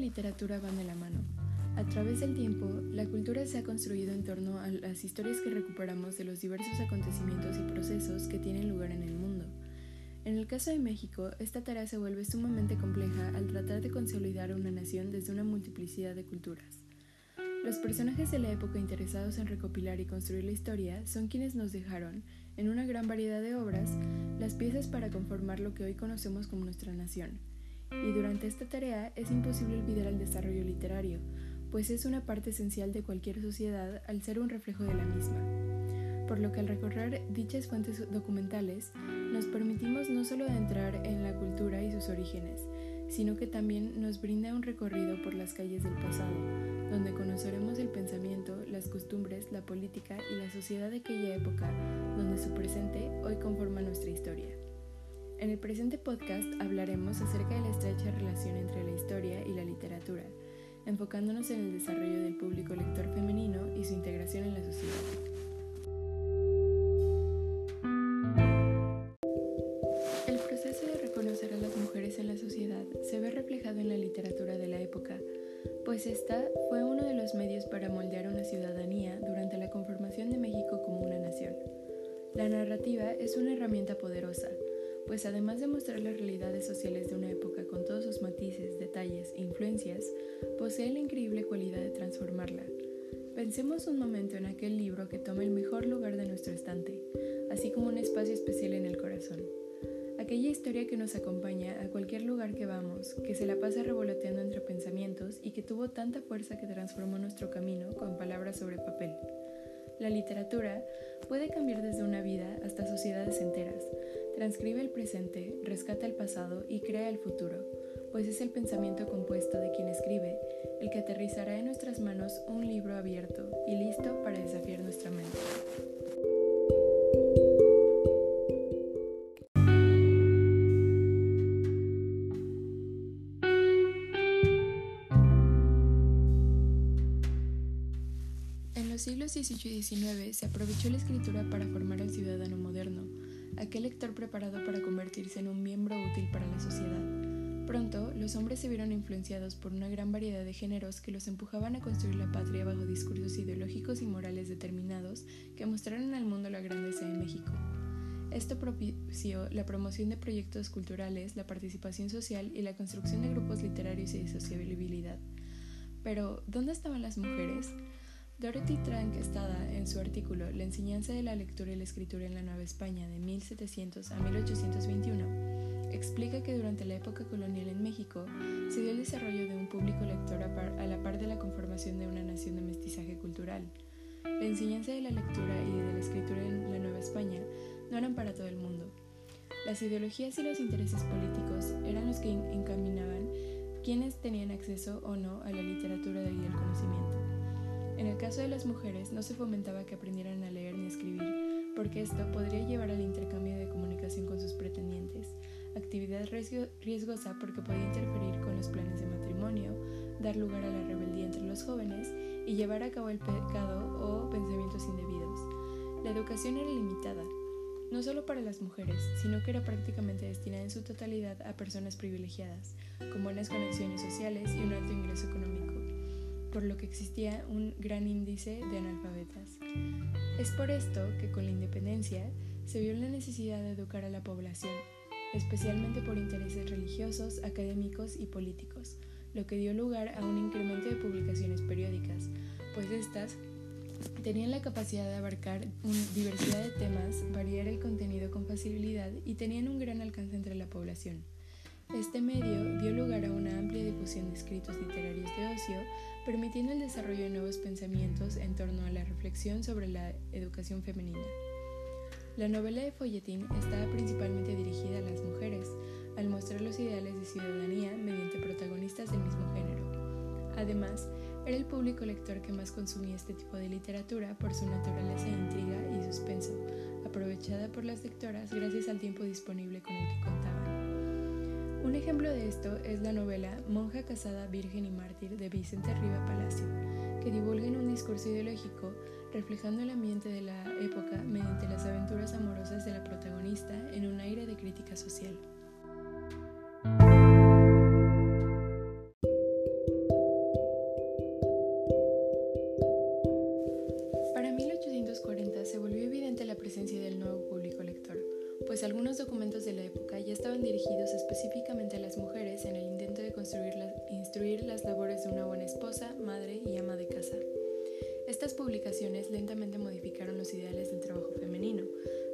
literatura van de la mano. A través del tiempo, la cultura se ha construido en torno a las historias que recuperamos de los diversos acontecimientos y procesos que tienen lugar en el mundo. En el caso de México, esta tarea se vuelve sumamente compleja al tratar de consolidar una nación desde una multiplicidad de culturas. Los personajes de la época interesados en recopilar y construir la historia son quienes nos dejaron, en una gran variedad de obras, las piezas para conformar lo que hoy conocemos como nuestra nación y durante esta tarea es imposible olvidar el desarrollo literario, pues es una parte esencial de cualquier sociedad al ser un reflejo de la misma. Por lo que al recorrer dichas fuentes documentales, nos permitimos no solo entrar en la cultura y sus orígenes, sino que también nos brinda un recorrido por las calles del pasado, donde conoceremos el pensamiento, las costumbres, la política y la sociedad de aquella época, donde su presente hoy conforma nuestra historia. En el presente podcast hablaremos acerca de la estrecha relación entre la historia y la literatura, enfocándonos en el desarrollo del público lector femenino y su integración en la sociedad. El proceso de reconocer a las mujeres en la sociedad se ve reflejado en la literatura de la época, pues esta pues además de mostrar las realidades sociales de una época con todos sus matices, detalles e influencias, posee la increíble cualidad de transformarla. Pensemos un momento en aquel libro que toma el mejor lugar de nuestro estante, así como un espacio especial en el corazón. Aquella historia que nos acompaña a cualquier lugar que vamos, que se la pasa revoloteando entre pensamientos y que tuvo tanta fuerza que transformó nuestro camino con palabras sobre papel. La literatura puede cambiar desde una vida hasta sociedades enteras, transcribe el presente, rescata el pasado y crea el futuro, pues es el pensamiento compuesto de quien escribe el que aterrizará en nuestras manos un libro abierto y listo para desafiar nuestra mente. En los siglos XVIII y XIX se aprovechó la escritura para formar al ciudadano moderno, aquel lector preparado para convertirse en un miembro útil para la sociedad. Pronto, los hombres se vieron influenciados por una gran variedad de géneros que los empujaban a construir la patria bajo discursos ideológicos y morales determinados que mostraron al mundo la grandeza de México. Esto propició la promoción de proyectos culturales, la participación social y la construcción de grupos literarios y de sociabilidad. Pero, ¿dónde estaban las mujeres? Dorothy Trank Estada, en su artículo La enseñanza de la lectura y la escritura en la Nueva España de 1700 a 1821, explica que durante la época colonial en México se dio el desarrollo de un público lector a, la par de la conformación de una nación de mestizaje cultural. La enseñanza de la lectura y de la escritura en la Nueva España no eran para todo el mundo. Las ideologías y los intereses políticos eran los que encaminaban quienes tenían acceso o no a la literatura y al conocimiento. En el caso de las mujeres no se fomentaba que aprendieran a leer ni escribir, porque esto podría llevar al intercambio de comunicación con sus pretendientes, actividad riesgosa porque podía interferir con los planes de matrimonio, dar lugar a la rebeldía entre los jóvenes y llevar a cabo el pecado o pensamientos indebidos. La educación era limitada, no solo para las mujeres, sino que era prácticamente destinada en su totalidad a personas privilegiadas, con buenas conexiones sociales y un alto ingreso económico por lo que existía un gran índice de analfabetas. Es por esto que con la independencia se vio la necesidad de educar a la población, especialmente por intereses religiosos, académicos y políticos, lo que dio lugar a un incremento de publicaciones periódicas, pues estas tenían la capacidad de abarcar una diversidad de temas, variar el contenido con facilidad y tenían un gran alcance entre la población. Este medio dio lugar a una amplia difusión de escritos literarios de ocio, permitiendo el desarrollo de nuevos pensamientos en torno a la reflexión sobre la educación femenina. La novela de folletín estaba principalmente dirigida a las mujeres, al mostrar los ideales de ciudadanía mediante protagonistas del mismo género. Además, era el público lector que más consumía este tipo de literatura por su naturaleza de intriga y suspenso, aprovechada por las lectoras gracias al tiempo disponible con el que contaban. Un ejemplo de esto es la novela Monja casada, virgen y mártir de Vicente Riva Palacio, que divulga en un discurso ideológico reflejando el ambiente de la época mediante las aventuras amorosas de la protagonista en un aire de crítica social. Para 1840 se volvió evidente la presencia del nuevo público lector, pues algunos documentos de la época ya estaban dirigidos específicamente instruir las labores de una buena esposa, madre y ama de casa. Estas publicaciones lentamente modificaron los ideales del trabajo femenino,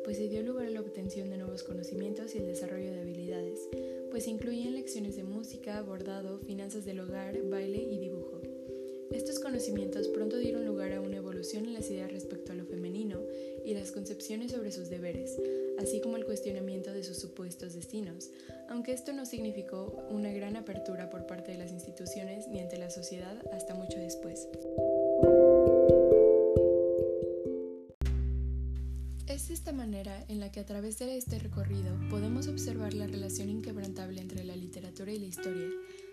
pues se dio lugar a la obtención de nuevos conocimientos y el desarrollo de habilidades, pues incluían lecciones de música, bordado, finanzas del hogar, baile y dibujo. Estos conocimientos pronto dieron lugar a una evolución en las ideas respecto a lo femenino y las concepciones sobre sus deberes, así como el cuestionamiento de sus supuestos destinos, aunque esto no significó una gran apertura por parte de las instituciones ni ante la sociedad hasta mucho después. Es esta manera en la que a través de este recorrido podemos observar la relación inquebrantable entre la literatura y la historia,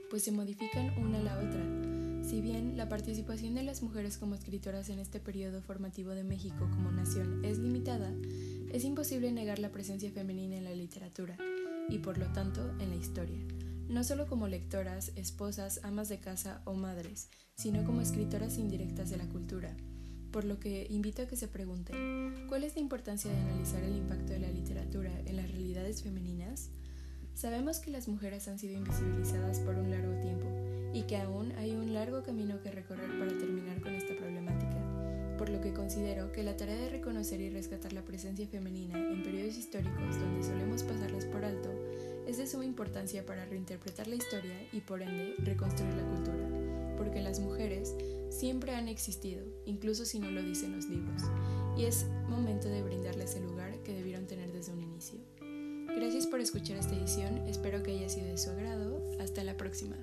pues se modifican una a la otra. Si bien la participación de las mujeres como escritoras en este periodo formativo de México como nación es limitada, es imposible negar la presencia femenina en la literatura y por lo tanto en la historia, no solo como lectoras, esposas, amas de casa o madres, sino como escritoras indirectas de la cultura por lo que invito a que se pregunten, ¿cuál es la importancia de analizar el impacto de la literatura en las realidades femeninas? Sabemos que las mujeres han sido invisibilizadas por un largo tiempo y que aún hay un largo camino que recorrer para terminar con esta problemática, por lo que considero que la tarea de reconocer y rescatar la presencia femenina en periodos históricos donde solemos pasarlas por alto es de suma importancia para reinterpretar la historia y por ende reconstruir la cultura, porque las mujeres siempre han existido, incluso si no lo dicen los libros, y es momento de brindarles el lugar que debieron tener desde un inicio. Gracias por escuchar esta edición, espero que haya sido de su agrado, hasta la próxima.